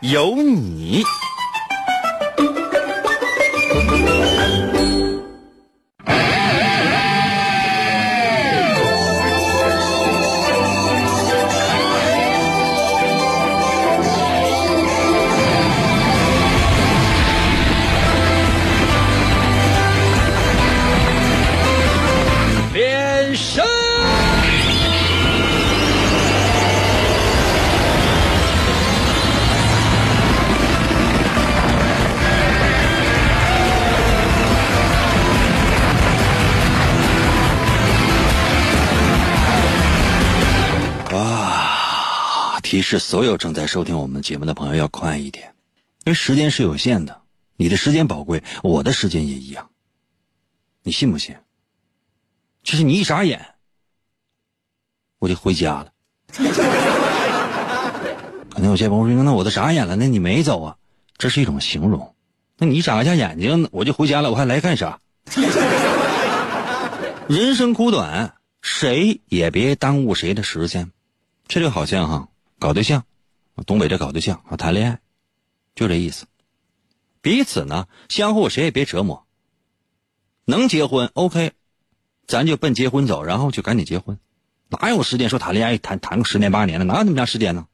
有你。提示所有正在收听我们节目的朋友要快一点，因为时间是有限的，你的时间宝贵，我的时间也一样。你信不信？就是你一眨眼，我就回家了。可能有些朋友说：“那我都眨眼了，那你没走啊？”这是一种形容。那你眨一下眼睛，我就回家了，我还来干啥？人生苦短，谁也别耽误谁的时间。这就好像哈搞对象，东北这搞对象啊谈恋爱，就这意思。彼此呢相互谁也别折磨。能结婚 OK，咱就奔结婚走，然后就赶紧结婚。哪有时间说谈恋爱谈谈个十年八年的？哪有那么长时间呢？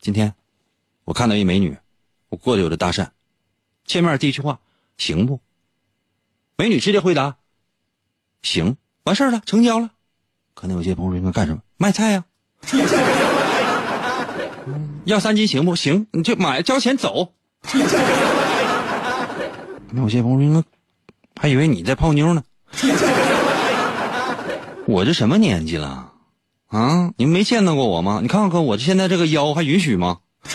今天我看到一美女，我过去我就搭讪，见面第一句话行不？美女直接回答行，完事儿了，成交了。可能有些朋友应该干什么？卖菜呀、要三斤行不行？你就买，交钱走。那有些朋友说还以为你在泡妞呢。我这什么年纪了？啊，你们没见到过我吗？你看看我现在这个腰还允许吗？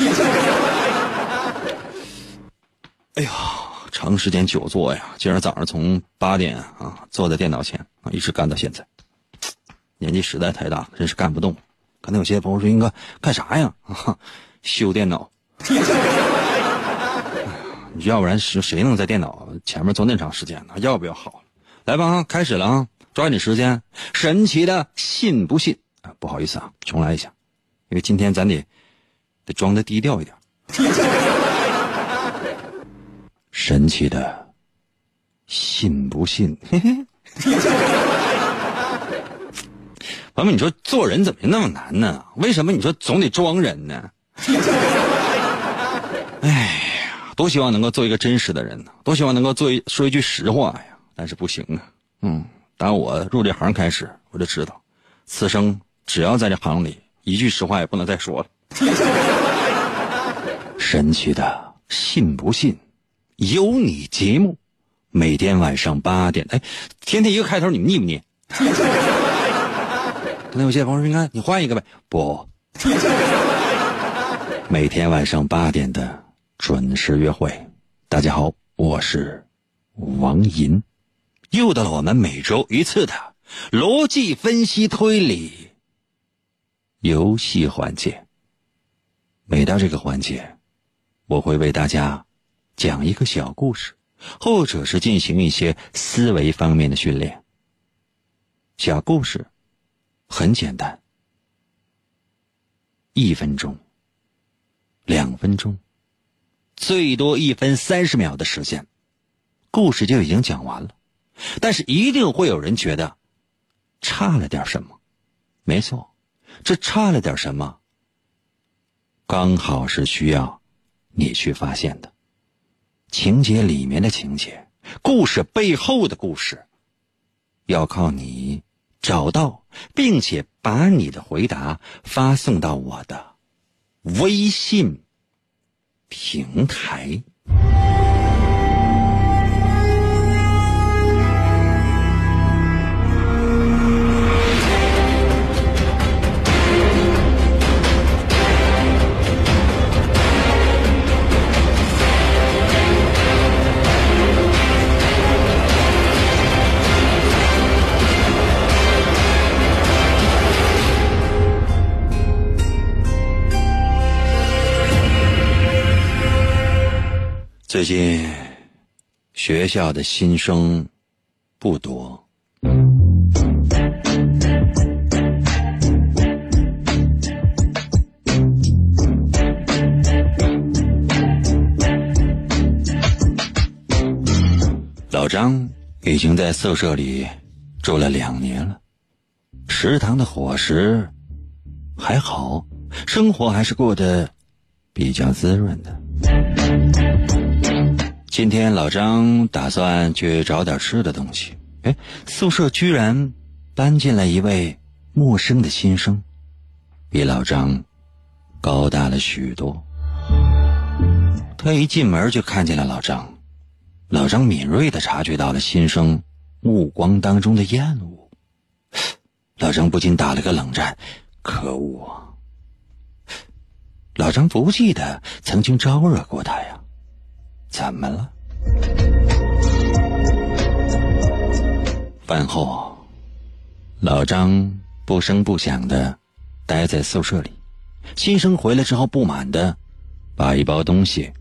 哎呀，长时间久坐呀，今儿早上从八点啊坐在电脑前啊，一直干到现在，年纪实在太大，真是干不动。可能有些朋友说：“应该干啥呀？啊、修电脑。”要不然是谁能在电脑前面坐那长时间呢？要不要好？来吧，啊开始了啊！抓紧时间。神奇的，信不信？啊，不好意思啊，重来一下，因为今天咱得得装的低调一点。神奇的，信不信？嘿嘿。朋友们，你说做人怎么就那么难呢？为什么你说总得装人呢？哎呀，多希望能够做一个真实的人呢，多希望能够做一说一句实话呀，但是不行啊。嗯，当我入这行开始，我就知道，此生只要在这行里，一句实话也不能再说了。神奇的，信不信？有你节目，每天晚上八点，哎，天天一个开头，你们腻不腻？可能有些朋友说：“你看，你换一个呗。”不，每天晚上八点的准时约会。大家好，我是王银，又到了我们每周一次的逻辑分析推理游戏环节。每到这个环节，我会为大家讲一个小故事，或者是进行一些思维方面的训练。小故事。很简单，一分钟、两分钟，最多一分三十秒的时间，故事就已经讲完了。但是一定会有人觉得差了点什么。没错，这差了点什么，刚好是需要你去发现的。情节里面的情节，故事背后的故事，要靠你。找到，并且把你的回答发送到我的微信平台。最近学校的新生不多。老张已经在宿舍里住了两年了，食堂的伙食还好，生活还是过得比较滋润的。今天老张打算去找点吃的东西，哎，宿舍居然搬进来一位陌生的新生，比老张高大了许多。他一进门就看见了老张，老张敏锐的察觉到了新生目光当中的厌恶，老张不禁打了个冷战，可恶啊！老张不记得曾经招惹过他呀。怎么了？饭后，老张不声不响的待在宿舍里。新生回来之后，不满的把一包东西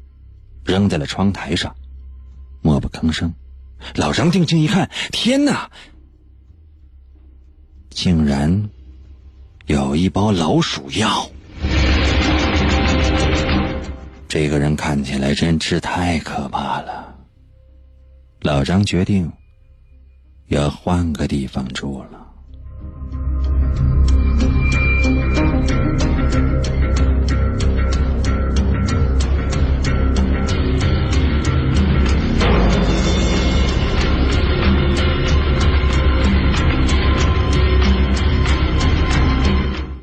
扔在了窗台上，默不吭声。老张定睛一看，天哪！竟然有一包老鼠药。这个人看起来真是太可怕了。老张决定要换个地方住了。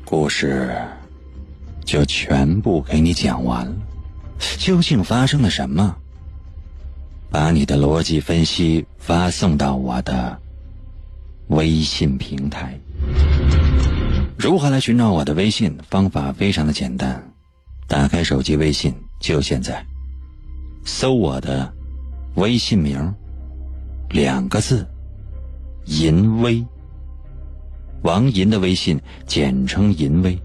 故事就全部给你讲完了。究竟发生了什么？把你的逻辑分析发送到我的微信平台。如何来寻找我的微信？方法非常的简单，打开手机微信，就现在，搜我的微信名，两个字，淫威。王银的微信简称淫威，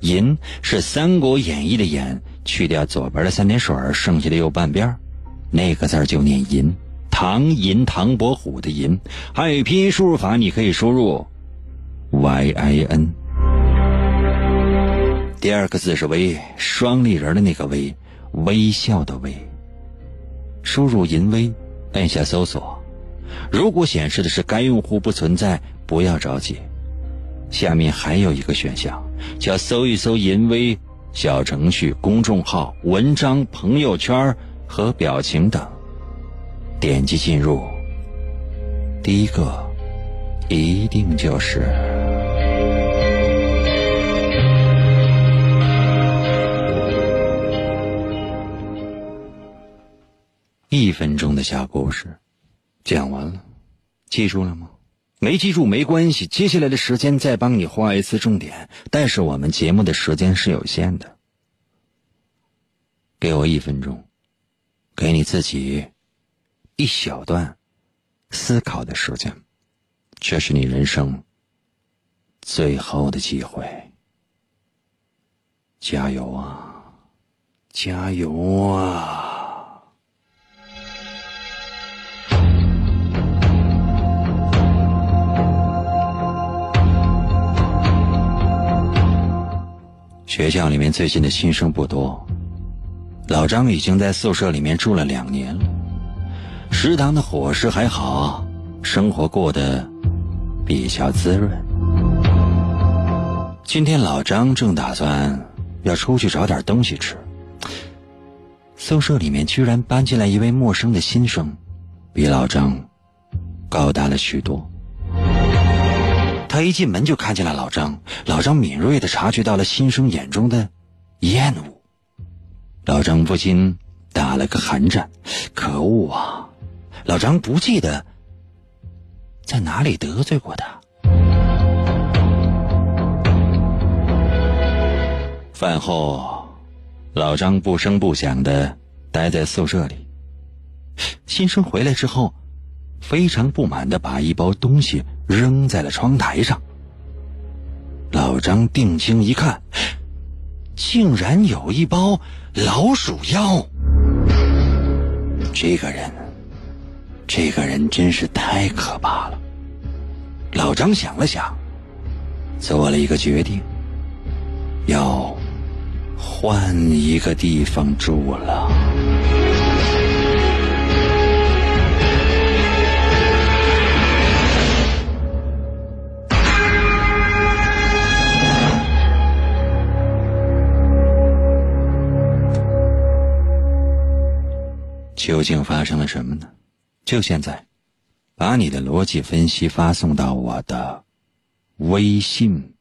淫是《三国演义》的演。去掉左边的三点水，剩下的右半边，那个字就念“银”。唐银，唐伯虎的“银”。还有拼音输入法，你可以输入 “y i n”。第二个字是“微”，双立人的那个“微”，微笑的“微”。输入“银微”，按下搜索。如果显示的是该用户不存在，不要着急。下面还有一个选项，叫“搜一搜银微”。小程序、公众号、文章、朋友圈和表情等，点击进入。第一个，一定就是一分钟的小故事，讲完了，记住了吗？没记住没关系，接下来的时间再帮你画一次重点。但是我们节目的时间是有限的，给我一分钟，给你自己一小段思考的时间，这是你人生最后的机会。加油啊！加油啊！学校里面最近的新生不多，老张已经在宿舍里面住了两年了，食堂的伙食还好，生活过得比较滋润。今天老张正打算要出去找点东西吃，宿舍里面居然搬进来一位陌生的新生，比老张高大了许多。他一进门就看见了老张，老张敏锐的察觉到了新生眼中的厌恶，老张不禁打了个寒战。可恶啊！老张不记得在哪里得罪过他。饭后，老张不声不响的待在宿舍里。新生回来之后。非常不满的把一包东西扔在了窗台上。老张定睛一看，竟然有一包老鼠药。这个人，这个人真是太可怕了。老张想了想，做了一个决定，要换一个地方住了。究竟发生了什么呢？就现在，把你的逻辑分析发送到我的微信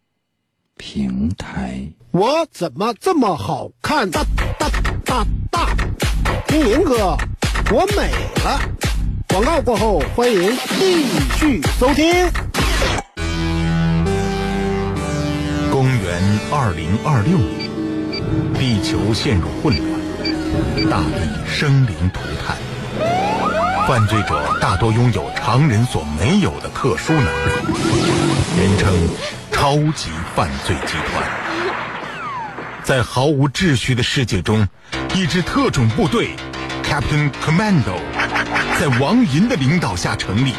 平台。我怎么这么好看？大大大大！听明哥，我美了。广告过后，欢迎继续收听。公元二零二六年，地球陷入混乱。大地生灵涂炭，犯罪者大多拥有常人所没有的特殊能力，人称超级犯罪集团。在毫无秩序的世界中，一支特种部队 Captain Commando 在王银的领导下成立，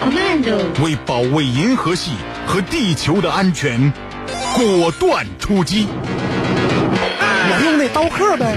为保卫银河系和地球的安全，果断出击。我用那刀客呗。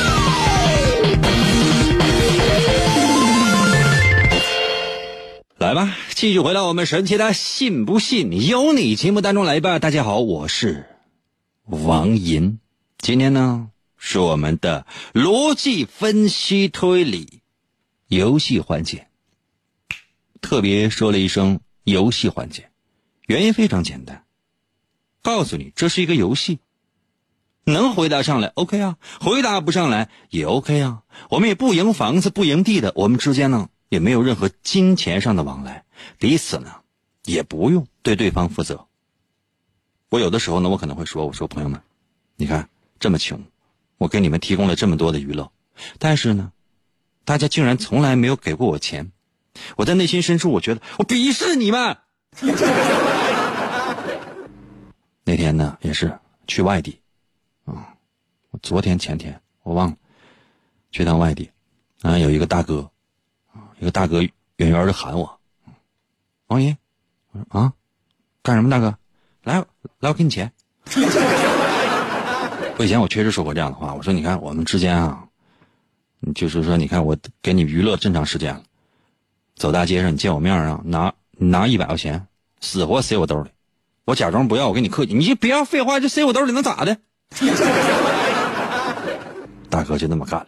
来吧，继续回到我们神奇的“信不信由你”节目当中来吧。大家好，我是王银，今天呢是我们的逻辑分析推理游戏环节。特别说了一声“游戏环节”，原因非常简单，告诉你这是一个游戏，能回答上来 OK 啊，回答不上来也 OK 啊。我们也不赢房子，不赢地的，我们之间呢。也没有任何金钱上的往来，彼此呢也不用对对方负责。我有的时候呢，我可能会说：“我说朋友们，你看这么穷，我给你们提供了这么多的娱乐，但是呢，大家竟然从来没有给过我钱。我在内心深处，我觉得我鄙视你们。那天呢，也是去外地，啊，我昨天前天我忘了，去趟外地，啊，有一个大哥。一个大哥远远的喊我：“王姨，我说啊，干什么？大哥，来来，我给你钱。我以前我确实说过这样的话，我说你看我们之间啊，就是说你看我给你娱乐这么长时间了，走大街上你见我面啊，拿拿一百块钱，死活塞我兜里，我假装不要，我跟你客气，你就不要废话，就塞我兜里能咋的？大哥就那么干了。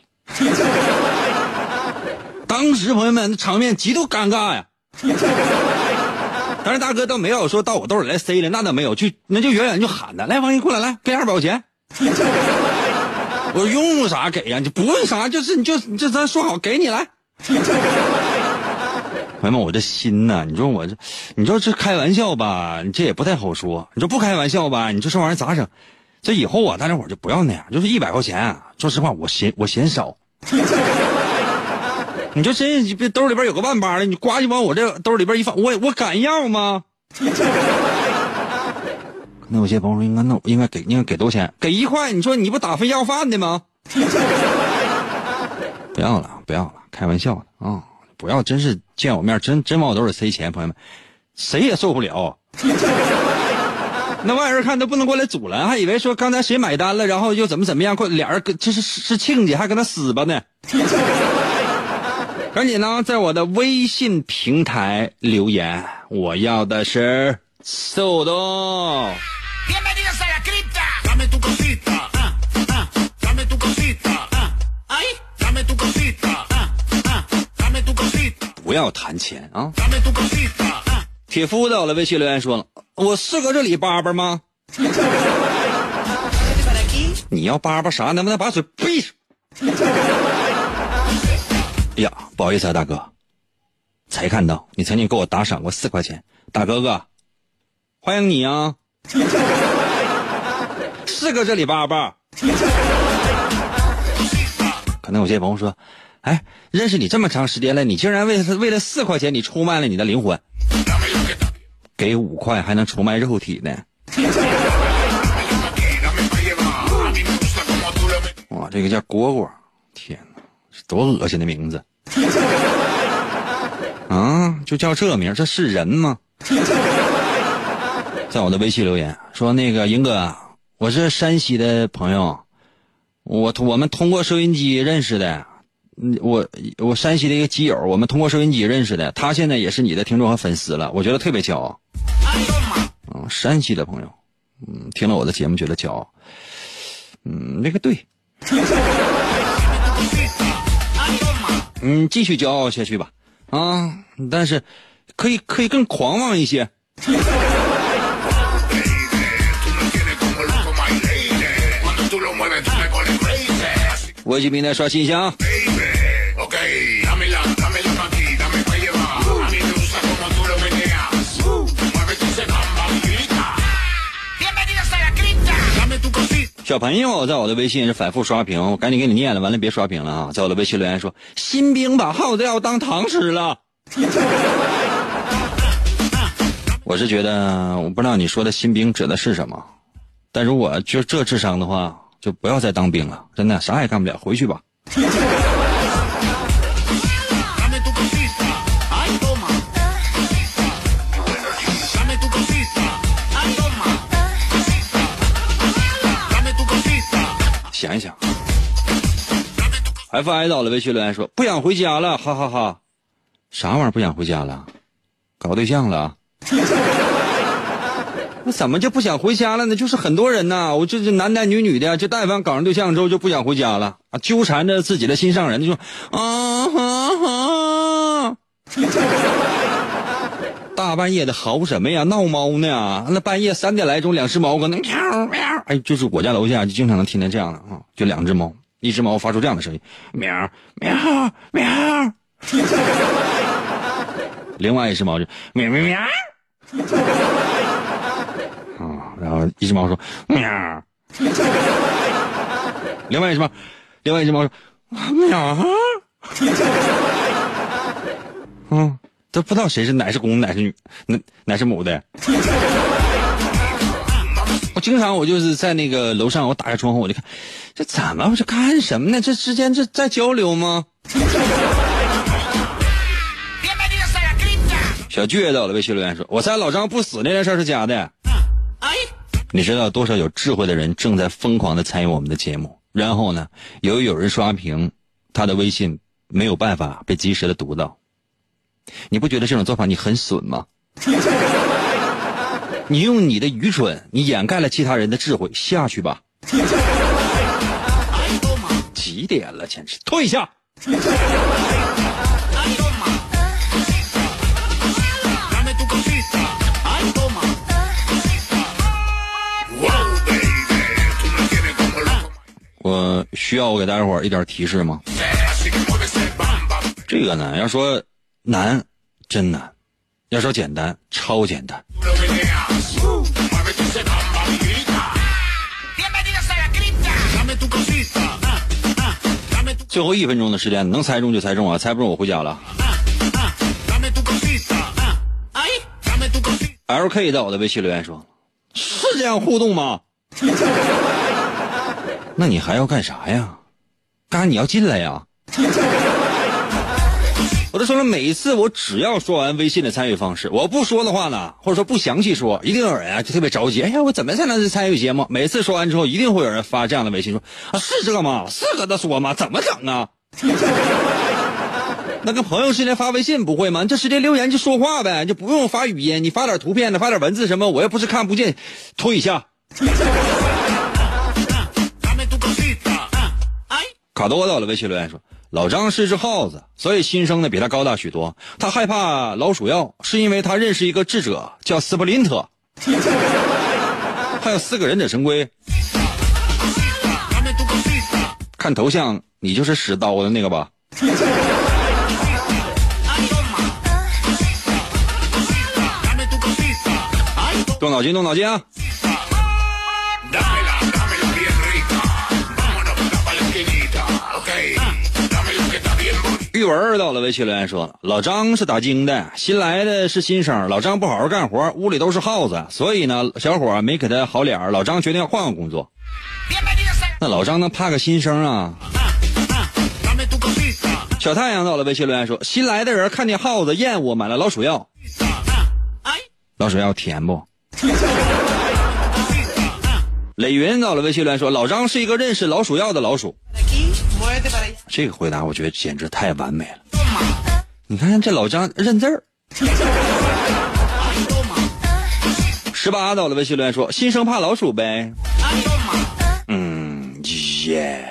当时朋友们那，场面极度尴尬呀。但是大哥倒没有说到我兜里来塞了，那倒没有，就那就远远就喊他来，王姨过来，来给二百块钱。我用啥给呀？你不问啥，就是你就就咱说好给你来。朋友们，我这心呐，你说我这，你说这开玩笑吧，你这也不太好说。你说不开玩笑吧，你说这玩意儿咋整？这以后啊，大家伙就不要那样，就是一百块钱，说实话，我嫌我嫌少。你就真别兜里边有个万八的，你呱就往我这兜里边一放，我我敢要吗？那有些朋友说应该那应该给应该给多少钱？给一块？你说你不打分要饭的吗？不要了，不要了，开玩笑的啊！不要，真是见我面真真往我兜里塞钱，朋友们，谁也受不了。那外人看都不能过来阻拦，还以为说刚才谁买单了，然后又怎么怎么样，快俩人跟这是是亲家，还跟他死吧呢。赶紧呢，在我的微信平台留言，我要的是速度。不要谈钱啊！铁夫在我的微信留言说了：“我适合这里叭叭吗？” 你要叭叭啥？能不能把嘴闭上？哎呀，不好意思啊，大哥，才看到你曾经给我打赏过四块钱，大哥哥，欢迎你啊！是个这里巴巴。可能有些朋友说，哎，认识你这么长时间了，你竟然为了为了四块钱，你出卖了你的灵魂？给五块还能出卖肉体呢？哇，这个叫蝈蝈，多恶心的名字！啊，就叫这名，这是人吗？在我的微信留言说，那个英哥，我是山西的朋友，我我们通过收音机认识的，嗯，我我山西的一个基友，我们通过收音机认识的，他现在也是你的听众和粉丝了，我觉得特别骄傲。嗯，山西的朋友，嗯，听了我的节目觉得骄傲，嗯，那个对，嗯，继续骄傲下去吧，啊，但是可以可以更狂妄一些。微信平台刷新一下啊！小朋友在我的微信是反复刷屏，我赶紧给你念了，完了别刷屏了啊！在我的微信留言说：“新兵把耗子药当糖吃了。”我是觉得，我不知道你说的新兵指的是什么，但如果就这智商的话，就不要再当兵了，真的啥也干不了，回去吧。想一想，F I 到了微信留言说不想回家了，哈哈哈，啥玩意儿不想回家了？搞对象了？那怎么就不想回家了呢？就是很多人呐，我就是男男女女的，就但凡搞上对象之后就不想回家了啊，纠缠着自己的心上人，就说啊哈哈，大半夜的嚎什么呀？闹猫呢？那半夜三点来钟，两只猫搁那喵喵，哎，就是我家楼下就经常能听见这样的啊，就两只猫，一只猫发出这样的声音，喵喵喵，另外一只猫就喵喵喵。啊，然后一只猫说喵，另外一只猫，另外一只猫说喵，嗯，都不知道谁是哪是公哪是女，哪哪是母的。我经常我就是在那个楼上，我打开窗户我就看，这怎么这干什么呢？这之间这在交流吗？小倔到了，微信留言说：“我猜老张不死那件事是假的。”你知道多少有智慧的人正在疯狂的参与我们的节目？然后呢，由于有人刷屏，他的微信没有办法被及时的读到。你不觉得这种做法你很损吗？你用你的愚蠢，你掩盖了其他人的智慧。下去吧。几点了？简直退下。我需要我给大家伙一点提示吗？这个呢，要说难，真难；要说简单，超简单。最后一分钟的时间，能猜中就猜中啊！猜不中我回家了。L K 在我的微信留言说：“是这样互动吗？” 那你还要干啥呀？干你要进来呀？我都说了，每一次我只要说完微信的参与方式，我不说的话呢，或者说不详细说，一定有人啊就特别着急。哎呀，我怎么才能参与节目？每次说完之后，一定会有人发这样的微信说：“啊，是这个吗？是搁这说吗？怎么整啊？” 那跟朋友之间发微信不会吗？你就直接留言就说话呗，就不用发语音，你发点图片的，发点文字什么，我又不是看不见，推一下。卡多到了微信留言说：“老张是只耗子，所以新生的比他高大许多。他害怕老鼠药，是因为他认识一个智者叫斯普林特，还有四个忍者神龟。看头像，你就是使刀的那个吧？”动脑筋，动脑筋啊！玉文到了微信留言说：“老张是打更的，新来的是新生。老张不好好干活，屋里都是耗子，所以呢，小伙没给他好脸儿。老张决定要换个工作。那老张能怕个新生啊？”小太阳到了微信留言说：“新来的人看见耗子厌恶，买了老鼠药。老鼠药甜不？” 磊云到了微信留言说：“老张是一个认识老鼠药的老鼠。”这个回答我觉得简直太完美了。你看这老张认字儿。十八到了微信留言说：“新生怕老鼠呗。”嗯，耶。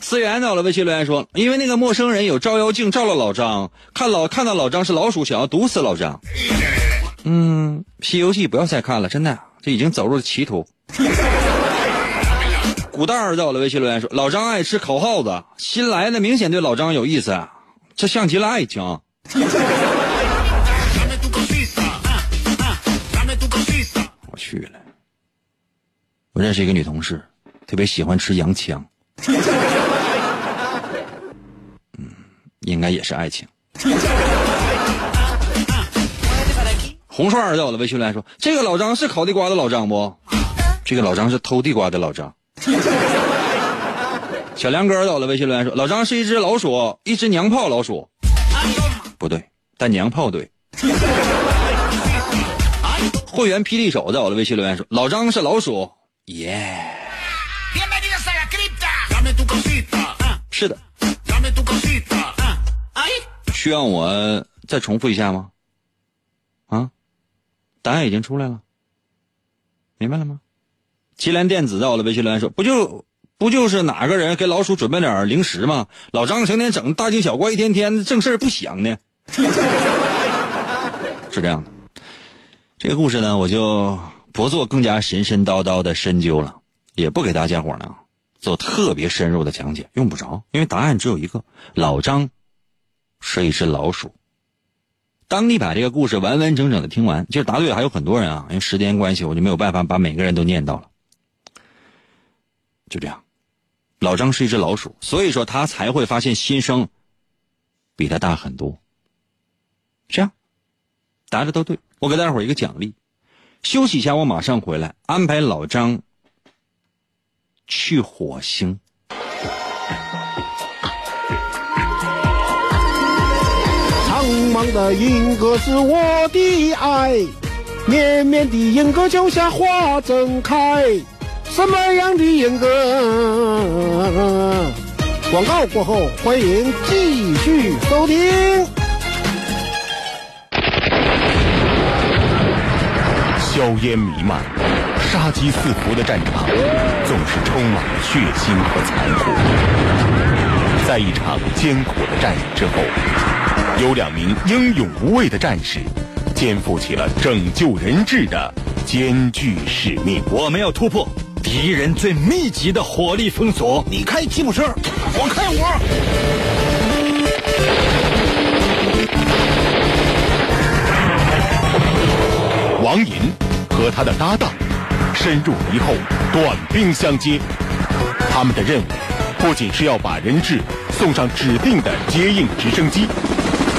思源到了微信留言说：“因为那个陌生人有照妖镜照了老张，看老看到老张是老鼠，想要毒死老张。”嗯，《西游记》不要再看了，真的，这已经走入了歧途。古蛋儿在我的微信留言说：“老张爱吃烤耗子，新来的明显对老张有意思，这像极了爱情。”我去了，我认识一个女同事，特别喜欢吃羊腔。嗯，应该也是爱情。红双儿在我的微信留言说：“这个老张是烤地瓜的老张不？这个老张是偷地瓜的老张。” 小梁哥到了微信留言说：“老张是一只老鼠，一只娘炮老鼠。”不对，但娘炮对。会员霹雳手在我的微信留言说：“老张是老鼠。”耶。是的。需要我再重复一下吗？啊？答案已经出来了。明白了吗？祁连电子在我的微信留言说：“不就不就是哪个人给老鼠准备点零食吗？老张成天整大惊小怪，一天天正事不想呢。”是这样的，这个故事呢，我就不做更加神神叨叨的深究了，也不给大家伙呢做特别深入的讲解，用不着，因为答案只有一个：老张是一只老鼠。当你把这个故事完完整整的听完，其实答对还有很多人啊，因为时间关系，我就没有办法把每个人都念到了。就这样，老张是一只老鼠，所以说他才会发现新生比他大很多。这样，答的都对，我给大伙一个奖励。休息一下，我马上回来，安排老张去火星。苍茫的银河是我的爱，绵绵的银河就像花正开。什么样的严格？广告过后，欢迎继续收听。硝烟弥漫、杀机四伏的战场，总是充满了血腥和残酷。在一场艰苦的战役之后，有两名英勇无畏的战士，肩负起了拯救人质的艰巨使命。我们要突破。敌人最密集的火力封锁，你开吉普车，我开我。王银和他的搭档深入敌后，短兵相接。他们的任务不仅是要把人质送上指定的接应直升机，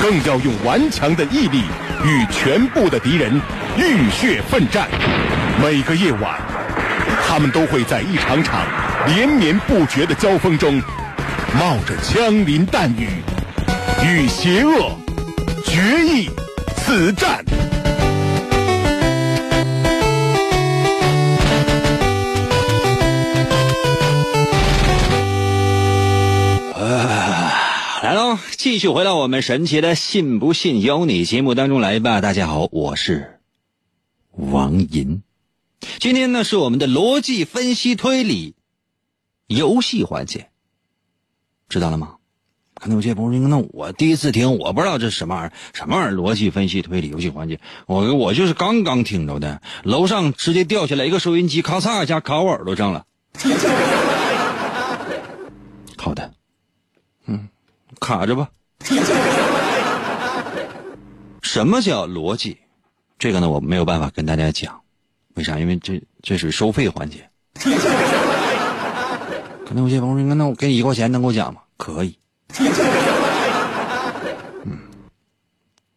更要用顽强的毅力与全部的敌人浴血奋战。每个夜晚。他们都会在一场场连绵不绝的交锋中，冒着枪林弹雨，与邪恶决一死战。来喽，继续回到我们神奇的“信不信由你”节目当中来吧。大家好，我是王银。今天呢是我们的逻辑分析推理游戏环节，知道了吗？可能有些朋友说：“那我第一次听，我不知道这是什么玩意儿，什么玩意儿？逻辑分析推理游戏环节，我我就是刚刚听着的，楼上直接掉下来一个收音机，咔嚓一下卡我耳朵上了。好的，嗯，卡着吧。什么叫逻辑？这个呢，我没有办法跟大家讲，为啥？因为这这是收费环节。可能有些朋友说：“那我给你一块钱能给我讲吗？”可以。嗯，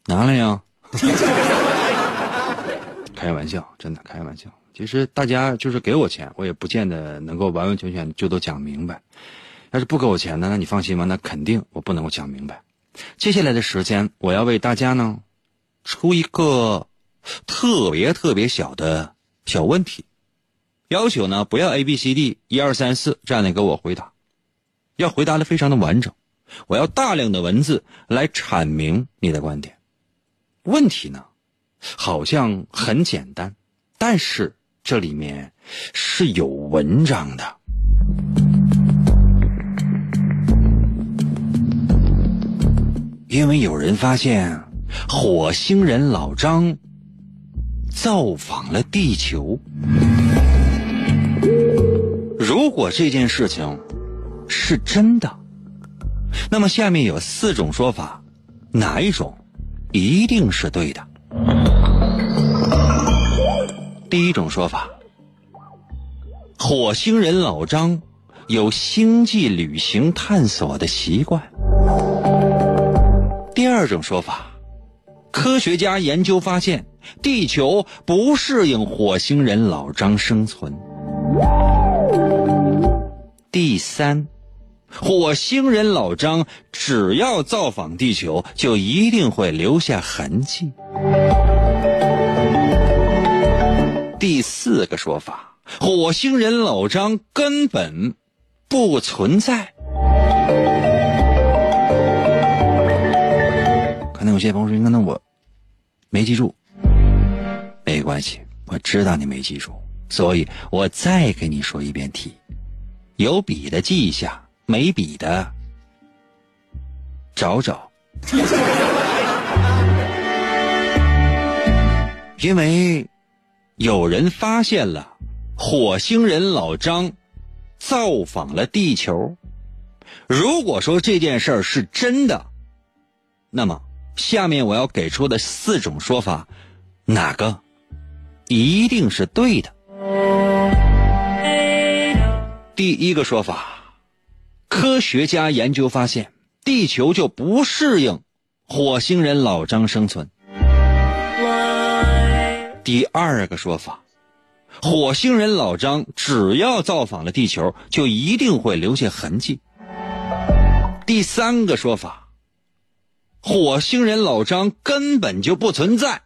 拿来呀。开玩笑，真的开玩笑。其实大家就是给我钱，我也不见得能够完完全全就都讲明白。要是不给我钱呢，那你放心吧，那肯定我不能够讲明白。接下来的时间，我要为大家呢出一个特别特别小的小问题，要求呢不要 A B C D 一二三四这样的给我回答，要回答的非常的完整。我要大量的文字来阐明你的观点。问题呢？好像很简单，但是这里面是有文章的。因为有人发现火星人老张造访了地球。如果这件事情是真的，那么下面有四种说法，哪一种一定是对的？第一种说法，火星人老张有星际旅行探索的习惯。第二种说法，科学家研究发现地球不适应火星人老张生存。第三，火星人老张只要造访地球，就一定会留下痕迹。第四个说法，火星人老张根本不存在。些朋友说：“那我没记住。”没关系，我知道你没记住，所以我再给你说一遍题。有笔的记一下，没笔的找找。因为。有人发现了火星人老张造访了地球。如果说这件事儿是真的，那么下面我要给出的四种说法，哪个一定是对的？第一个说法，科学家研究发现，地球就不适应火星人老张生存。第二个说法，火星人老张只要造访了地球，就一定会留下痕迹。第三个说法，火星人老张根本就不存在。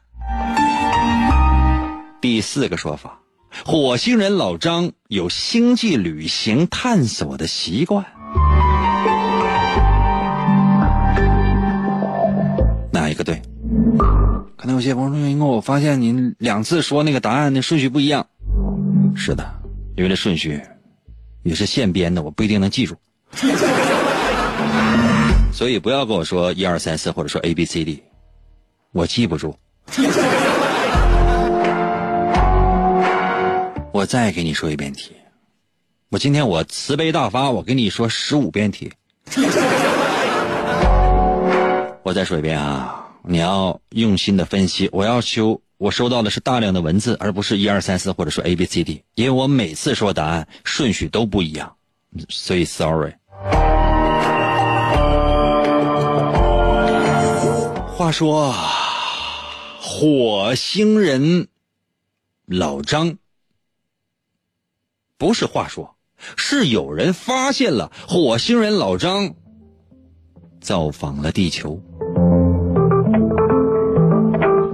第四个说法，火星人老张有星际旅行探索的习惯。哪一个对？可能有些朋友说：“因为我发现您两次说那个答案的顺序不一样。”是的，因为这顺序也是现编的，我不一定能记住。所以不要跟我说一二三四，或者说 A B C D，我记不住。我再给你说一遍题。我今天我慈悲大发，我给你说十五遍题。我再说一遍啊。你要用心的分析，我要求我收到的是大量的文字，而不是一二三四或者说 A B C D，因为我每次说答案顺序都不一样，所以 sorry。话说，火星人老张不是话说，是有人发现了火星人老张造访了地球。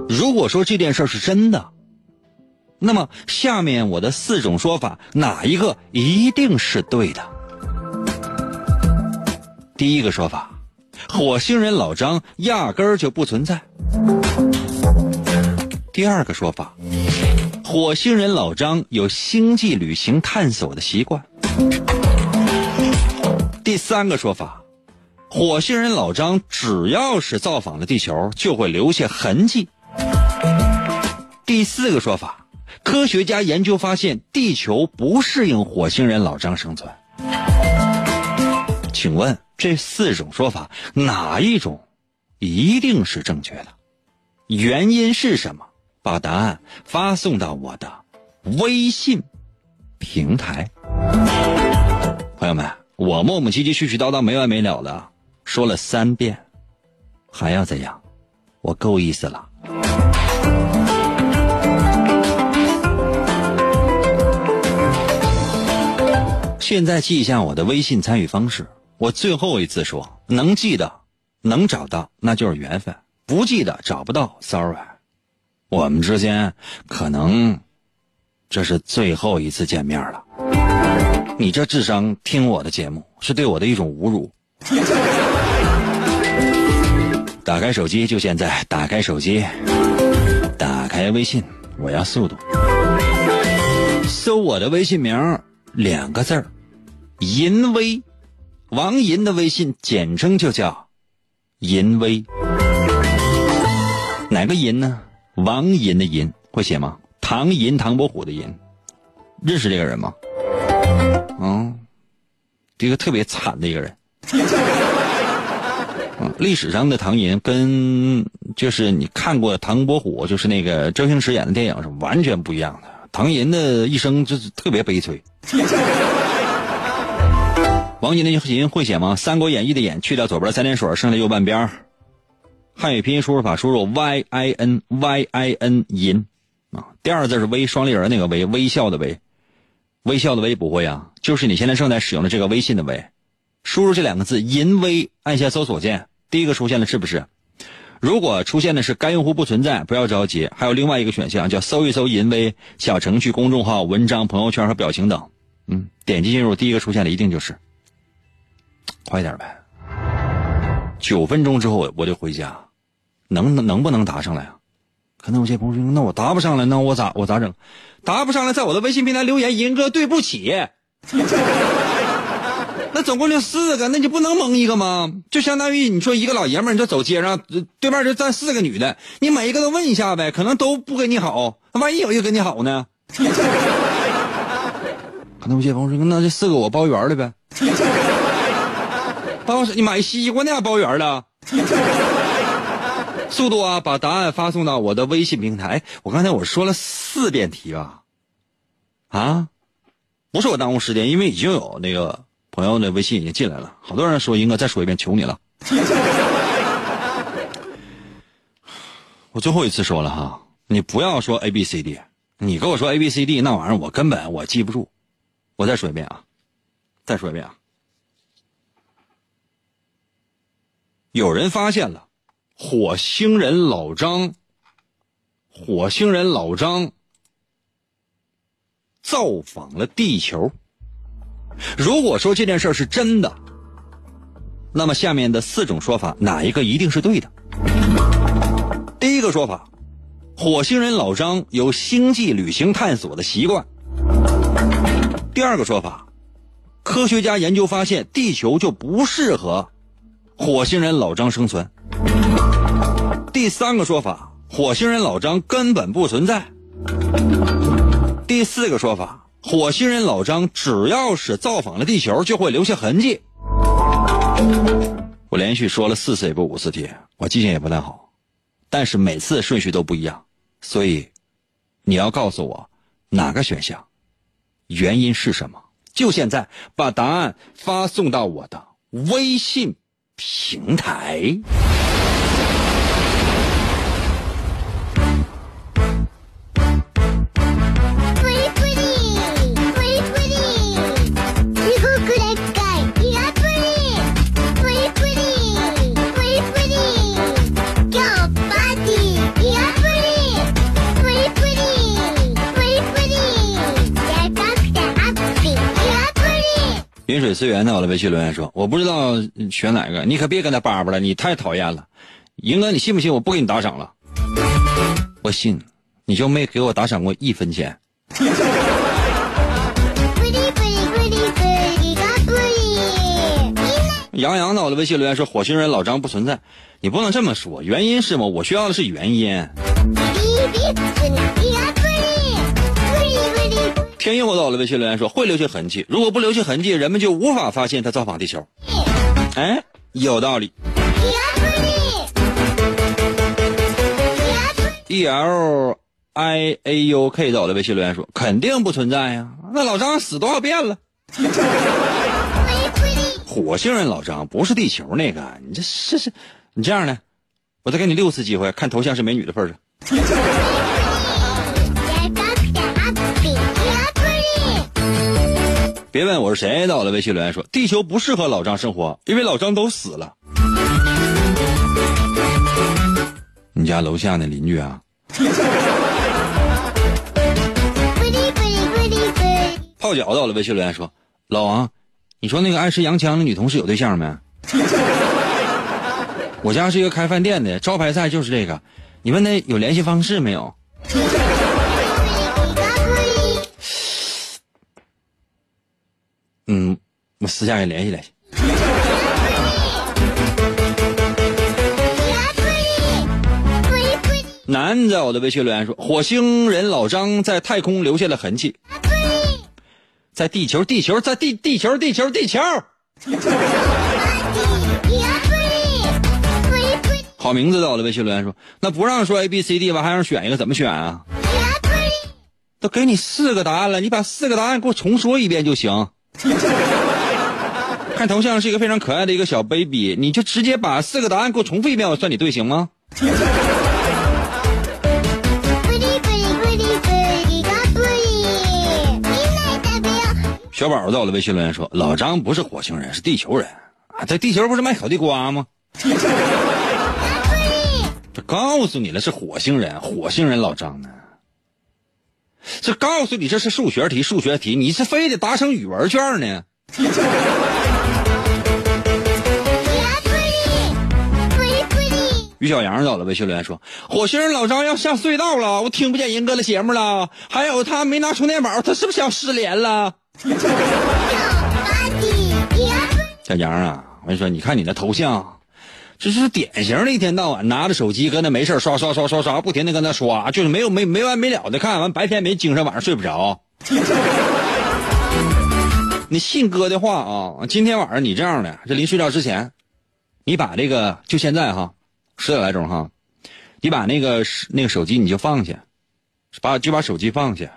如果说这件事是真的，那么下面我的四种说法哪一个一定是对的？第一个说法，火星人老张压根儿就不存在。第二个说法，火星人老张有星际旅行探索的习惯。第三个说法，火星人老张只要是造访了地球，就会留下痕迹。第四个说法，科学家研究发现地球不适应火星人老张生存。请问这四种说法哪一种一定是正确的？原因是什么？把答案发送到我的微信平台。朋友们，我磨磨唧唧、絮絮叨叨、没完没了的说了三遍，还要怎样？我够意思了。现在记一下我的微信参与方式。我最后一次说，能记得、能找到，那就是缘分；不记得、找不到，sorry。我们之间可能这是最后一次见面了。你这智商听我的节目是对我的一种侮辱。打开手机，就现在！打开手机，打开微信，我要速度。搜我的微信名两个字儿，淫威，王银的微信简称就叫淫威。哪个银呢？王银的银会写吗？唐寅，唐伯虎的寅，认识这个人吗？嗯，一个特别惨的一个人。历史上的唐寅跟就是你看过唐伯虎，就是那个周星驰演的电影是完全不一样的。唐寅的一生就是特别悲催。王寅的寅会写吗？《三国演义》的演去掉左边三点水，剩下右半边汉语拼音输入法输入 y i n y i n 寅啊，第二个字是微双立人那个微，微笑的微，微笑的微不会啊，就是你现在正在使用的这个微信的微，输入这两个字淫威，按下搜索键。第一个出现的是不是？如果出现的是该用户不存在，不要着急，还有另外一个选项叫搜一搜“淫威”小程序、公众号、文章、朋友圈和表情等。嗯，点击进入，第一个出现的一定就是。快点呗，九分钟之后我就回家，能能不能答上来啊？可能有些朋友说，那我答不上来，那我咋我咋整？答不上来，在我的微信平台留言，银哥对不起。那总共就四个，那你不能蒙一个吗？就相当于你说一个老爷们儿，你就走街上，对面就站四个女的，你每一个都问一下呗，可能都不跟你好，万一有一个跟你好呢？可能有些朋友说，那这四个我包圆了呗。包你买西瓜呢？包圆了。速度啊，把答案发送到我的微信平台。我刚才我说了四遍题吧？啊，不是我耽误时间，因为已经有那个。朋友的微信已经进来了，好多人说英哥再说一遍，求你了。我最后一次说了哈，你不要说 A B C D，你跟我说 A B C D 那玩意儿，我根本我记不住。我再说一遍啊，再说一遍啊。有人发现了，火星人老张，火星人老张造访了地球。如果说这件事是真的，那么下面的四种说法哪一个一定是对的？第一个说法，火星人老张有星际旅行探索的习惯。第二个说法，科学家研究发现地球就不适合火星人老张生存。第三个说法，火星人老张根本不存在。第四个说法。火星人老张只要是造访了地球，就会留下痕迹。我连续说了四次也不五次题，我记性也不太好，但是每次顺序都不一样，所以你要告诉我哪个选项，原因是什么？就现在把答案发送到我的微信平台。云水思源在我的微信留言说：“我不知道选哪个，你可别跟他叭叭了，你太讨厌了。”赢哥，你信不信我不给你打赏了？我信，你就没给我打赏过一分钱。杨洋在我的微信留言说：“火星人老张不存在，你不能这么说。原因是吗？我需要的是原因。”天佑到了微信留言说会留下痕迹，如果不留下痕迹，人们就无法发现他造访地球。哎，有道理。E L i a u k 走了微信留言说肯定不存在呀，那老张死多少遍了？火星人老张不是地球那个，你这是是，你这样的，我再给你六次机会，看头像是美女的份上。别问我是谁，到了微信留言说地球不适合老张生活，因为老张都死了。你家楼下那邻居啊？泡脚到了微信留言说老王，你说那个爱吃洋枪的女同事有对象没？我家是一个开饭店的，招牌菜就是这个，你问他有联系方式没有？我私下也联系联系。男在我的微信留言说：“火星人老张在太空留下了痕迹，在地球，地球，在地地球，地球，地球。”好名字在我的微信留言说：“那不让说 A B C D 吧，还让选一个，怎么选啊？”都给你四个答案了，你把四个答案给我重说一遍就行。看头像是一个非常可爱的一个小 baby，你就直接把四个答案给我重复一遍，我算你对，行吗？小宝在我的微信留言说：“老张不是火星人，是地球人啊，在地球不是卖烤地瓜吗？” 这告诉你了，是火星人，火星人老张呢。这告诉你这是数学题，数学题，你是非得答成语文卷呢？于小杨走了微信留言说：“火星老张要下隧道了，我听不见银哥的节目了。还有他没拿充电宝，他是不是想失联了？”小杨啊，我跟你说，你看你的头像，这是典型的一天到晚拿着手机搁那没事刷刷刷刷刷，不停的搁那刷，就是没有没没完没了的看完，白天没精神，晚上睡不着。你信哥的话啊，今天晚上你这样的，这临睡觉之前，你把这个就现在哈，十点来钟哈，你把那个那个手机你就放下，把就把手机放下。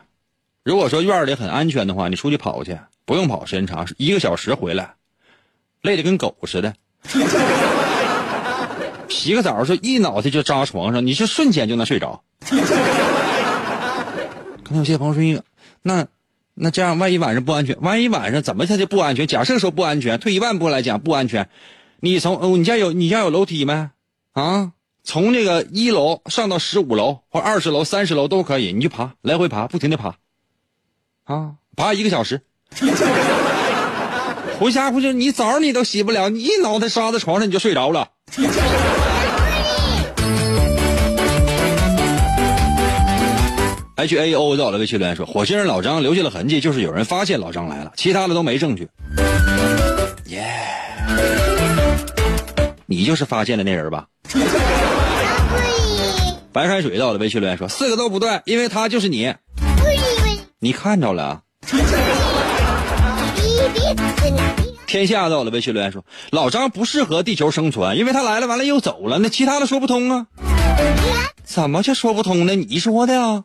如果说院里很安全的话，你出去跑去，不用跑时间长，一个小时回来，累得跟狗似的。洗个澡，说一脑袋就扎床上，你是瞬间就能睡着。刚才有些朋友说，那那这样，万一晚上不安全，万一晚上怎么他就不安全？假设说不安全，退一万步来讲不安全，你从哦，你家有你家有楼梯没？啊，从这个一楼上到十五楼或二十楼、三十楼都可以，你就爬，来回爬，不停的爬。啊，爬一个小时，回家回去你澡你都洗不了，你一脑袋沙子床上你就睡着了。H A O 到了微信留言说：“火星人老张留下了痕迹，就是有人发现老张来了，其他的都没证据。”耶，你就是发现的那人吧？白开水到了微信留言说：“四个都不对，因为他就是你。”你看着了？天下到了，微信留言说老张不适合地球生存，因为他来了完了又走了，那其他的说不通啊？怎么就说不通呢？你说的呀？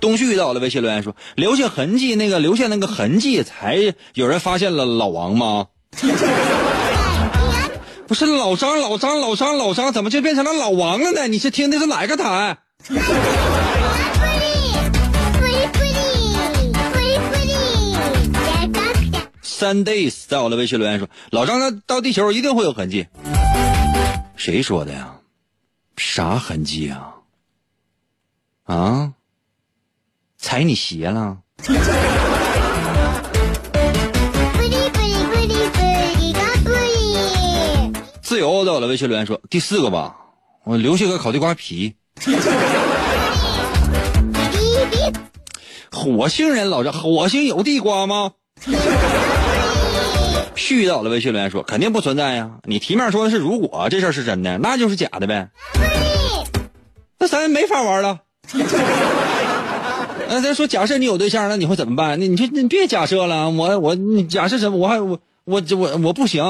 东旭到了，微信留言说留下痕迹，那个留下那个痕迹才有人发现了老王吗？不是老张，老张，老张，老张，怎么就变成了老王了呢？你是听的是哪个台？三 days 在我的微信留言说：“老张他到地球一定会有痕迹。”谁说的呀？啥痕迹啊？啊？踩你鞋了？自由在我的微信留言说：“第四个吧，我留下个烤地瓜皮。”火星人老张，火星有地瓜吗？絮到了微信留言说肯定不存在呀，你题面说的是如果这事儿是真的，那就是假的呗。那咱没法玩了。那咱说假设你有对象，那你会怎么办？那你就你别假设了，我我你假设什么？我还我我我我不行。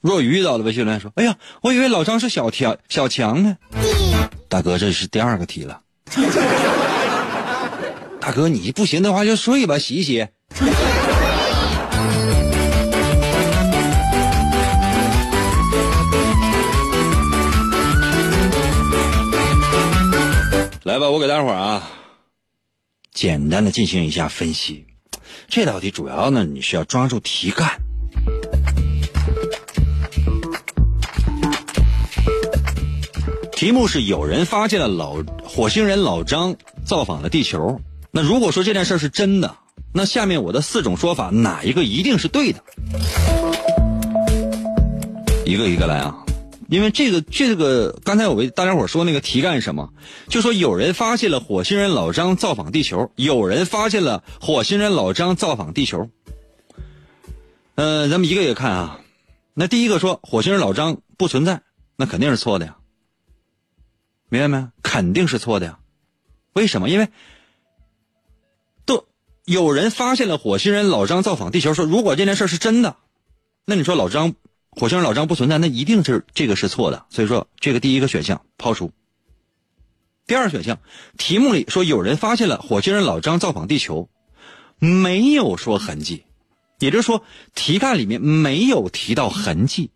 若雨遇到了微信留言说：“哎呀，我以为老张是小强小强呢。”大哥，这是第二个题了。大哥，你不行的话就睡吧，洗洗。来吧，我给大伙儿啊，简单的进行一下分析。这道题主要呢，你是要抓住题干。题目是有人发现了老火星人老张造访了地球。那如果说这件事是真的，那下面我的四种说法哪一个一定是对的？一个一个来啊！因为这个这个刚才我为大家伙说那个题干什么？就说有人发现了火星人老张造访地球，有人发现了火星人老张造访地球。呃，咱们一个一个看啊。那第一个说火星人老张不存在，那肯定是错的呀。明白没？肯定是错的呀。为什么？因为都有人发现了火星人老张造访地球，说如果这件事是真的，那你说老张火星人老张不存在，那一定是这个是错的。所以说这个第一个选项抛出。第二选项，题目里说有人发现了火星人老张造访地球，没有说痕迹，也就是说题干里面没有提到痕迹，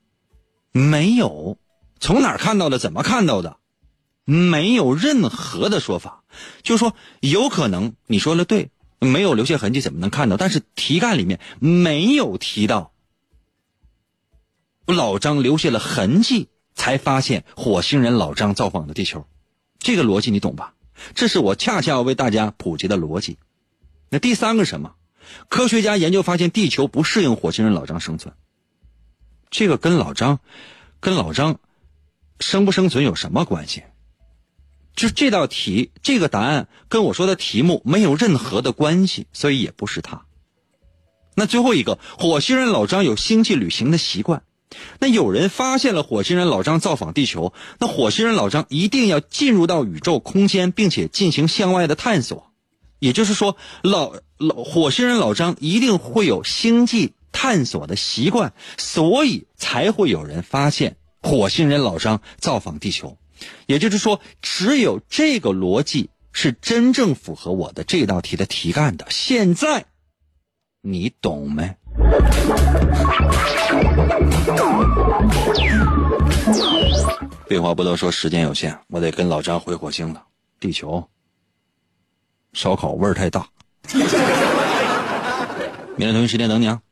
没有从哪看到的，怎么看到的。没有任何的说法，就说有可能你说的对，没有留下痕迹怎么能看到？但是题干里面没有提到老张留下了痕迹，才发现火星人老张造访的地球，这个逻辑你懂吧？这是我恰恰要为大家普及的逻辑。那第三个什么？科学家研究发现地球不适应火星人老张生存，这个跟老张跟老张生不生存有什么关系？就这道题，这个答案跟我说的题目没有任何的关系，所以也不是他。那最后一个，火星人老张有星际旅行的习惯。那有人发现了火星人老张造访地球，那火星人老张一定要进入到宇宙空间，并且进行向外的探索。也就是说，老老火星人老张一定会有星际探索的习惯，所以才会有人发现火星人老张造访地球。也就是说，只有这个逻辑是真正符合我的这道题的题干的。现在，你懂没？废话不多说，时间有限，我得跟老张回火星了。地球，烧烤味儿太大。明天同一时间等你啊。